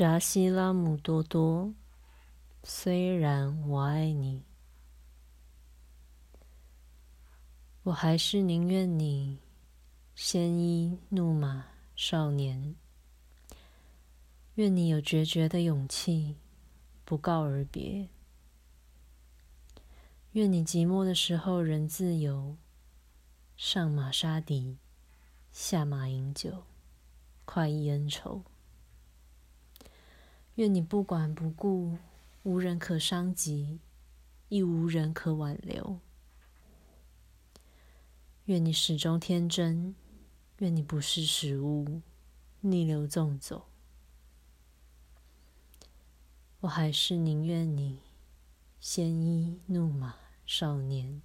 扎西拉姆多多，虽然我爱你，我还是宁愿你鲜衣怒马少年。愿你有决绝的勇气，不告而别。愿你寂寞的时候仍自由，上马杀敌，下马饮酒，快意恩仇。愿你不管不顾，无人可伤及，亦无人可挽留。愿你始终天真，愿你不是食物，逆流纵走。我还是宁愿你鲜衣怒马。少年。